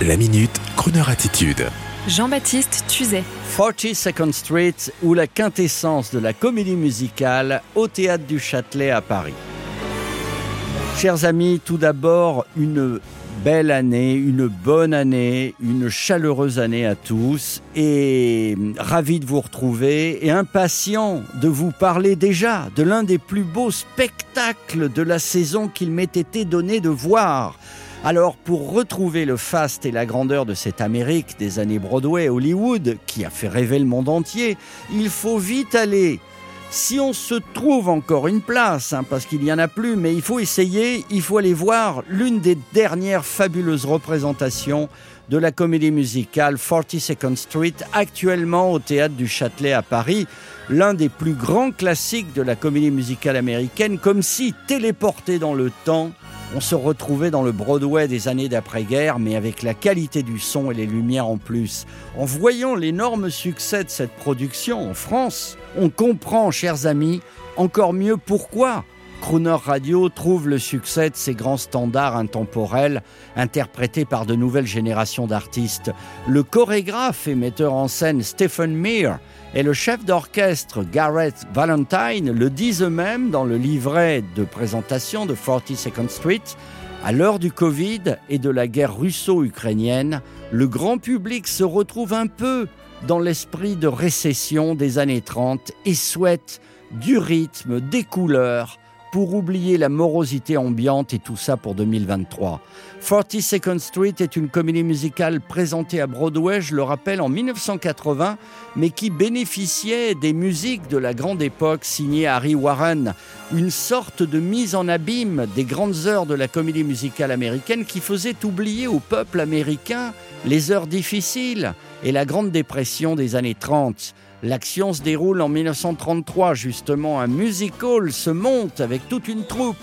La minute, Kroneur attitude. Jean-Baptiste Tuzet. 42nd Street ou la quintessence de la comédie musicale au théâtre du Châtelet à Paris. Chers amis, tout d'abord, une belle année, une bonne année, une chaleureuse année à tous et ravi de vous retrouver et impatient de vous parler déjà de l'un des plus beaux spectacles de la saison qu'il m'ait été donné de voir. Alors pour retrouver le faste et la grandeur de cette Amérique des années Broadway, Hollywood, qui a fait rêver le monde entier, il faut vite aller. Si on se trouve encore une place, hein, parce qu'il n'y en a plus, mais il faut essayer, il faut aller voir l'une des dernières fabuleuses représentations de la comédie musicale 42nd Street, actuellement au théâtre du Châtelet à Paris, l'un des plus grands classiques de la comédie musicale américaine, comme si téléporté dans le temps, on se retrouvait dans le Broadway des années d'après-guerre, mais avec la qualité du son et les lumières en plus. En voyant l'énorme succès de cette production en France, on comprend, chers amis, encore mieux pourquoi Crooner Radio trouve le succès de ces grands standards intemporels interprétés par de nouvelles générations d'artistes. Le chorégraphe et metteur en scène Stephen Meir et le chef d'orchestre Gareth Valentine le disent eux-mêmes dans le livret de présentation de 42nd Street. À l'heure du Covid et de la guerre russo-ukrainienne, le grand public se retrouve un peu dans l'esprit de récession des années 30 et souhaite du rythme, des couleurs, pour oublier la morosité ambiante et tout ça pour 2023. 42nd Street est une comédie musicale présentée à Broadway, je le rappelle, en 1980, mais qui bénéficiait des musiques de la grande époque signées Harry Warren, une sorte de mise en abîme des grandes heures de la comédie musicale américaine qui faisait oublier au peuple américain les heures difficiles et la Grande Dépression des années 30. L'action se déroule en 1933, justement. Un musical se monte avec toute une troupe,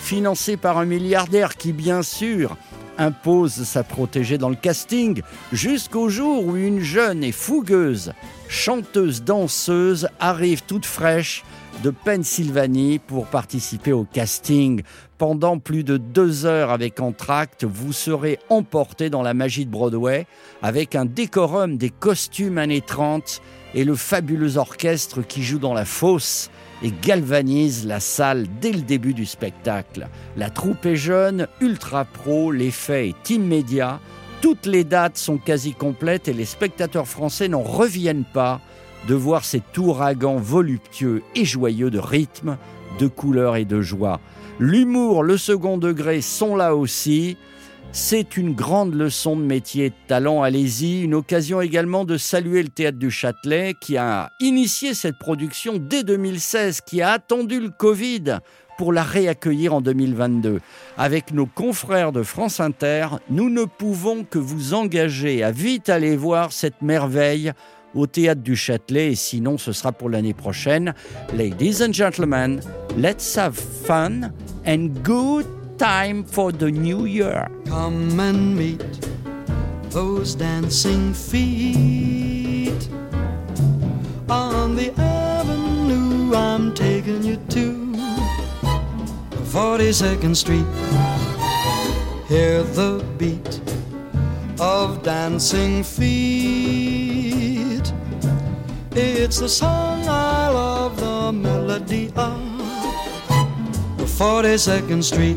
financée par un milliardaire qui, bien sûr, impose sa protégée dans le casting, jusqu'au jour où une jeune et fougueuse chanteuse-danseuse arrive toute fraîche de Pennsylvanie pour participer au casting. Pendant plus de deux heures avec Entracte, vous serez emporté dans la magie de Broadway avec un décorum des costumes années 30 et le fabuleux orchestre qui joue dans la fosse et galvanise la salle dès le début du spectacle. La troupe est jeune, ultra pro, l'effet est immédiat, toutes les dates sont quasi complètes et les spectateurs français n'en reviennent pas de voir cet ouragan voluptueux et joyeux de rythme, de couleurs et de joie. L'humour, le second degré sont là aussi. C'est une grande leçon de métier de talent, allez-y. Une occasion également de saluer le théâtre du Châtelet qui a initié cette production dès 2016, qui a attendu le Covid pour la réaccueillir en 2022. Avec nos confrères de France Inter, nous ne pouvons que vous engager à vite aller voir cette merveille au théâtre du Châtelet et sinon ce sera pour l'année prochaine. Ladies and gentlemen, let's have fun and good time for the new year. Come and meet those dancing feet on the avenue I'm taking you to 42nd Street. Hear the beat of dancing feet. It's the song I love, the melody of 42nd Street.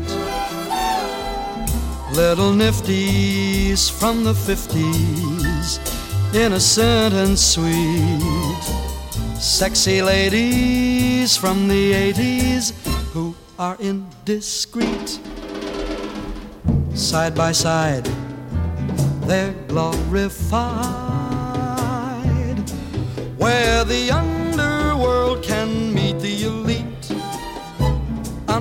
Little nifties from the 50s, innocent and sweet. Sexy ladies from the 80s who are indiscreet. Side by side, they're glorified. Where the underworld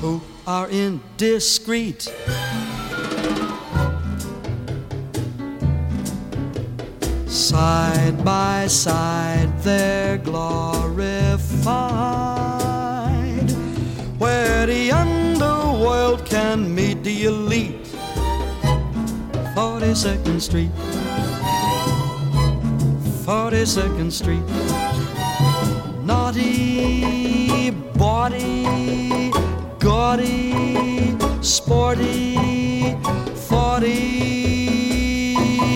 who are indiscreet. Side by side, they're glorified. Where the underworld can meet the elite. 42nd Street. 42nd Street.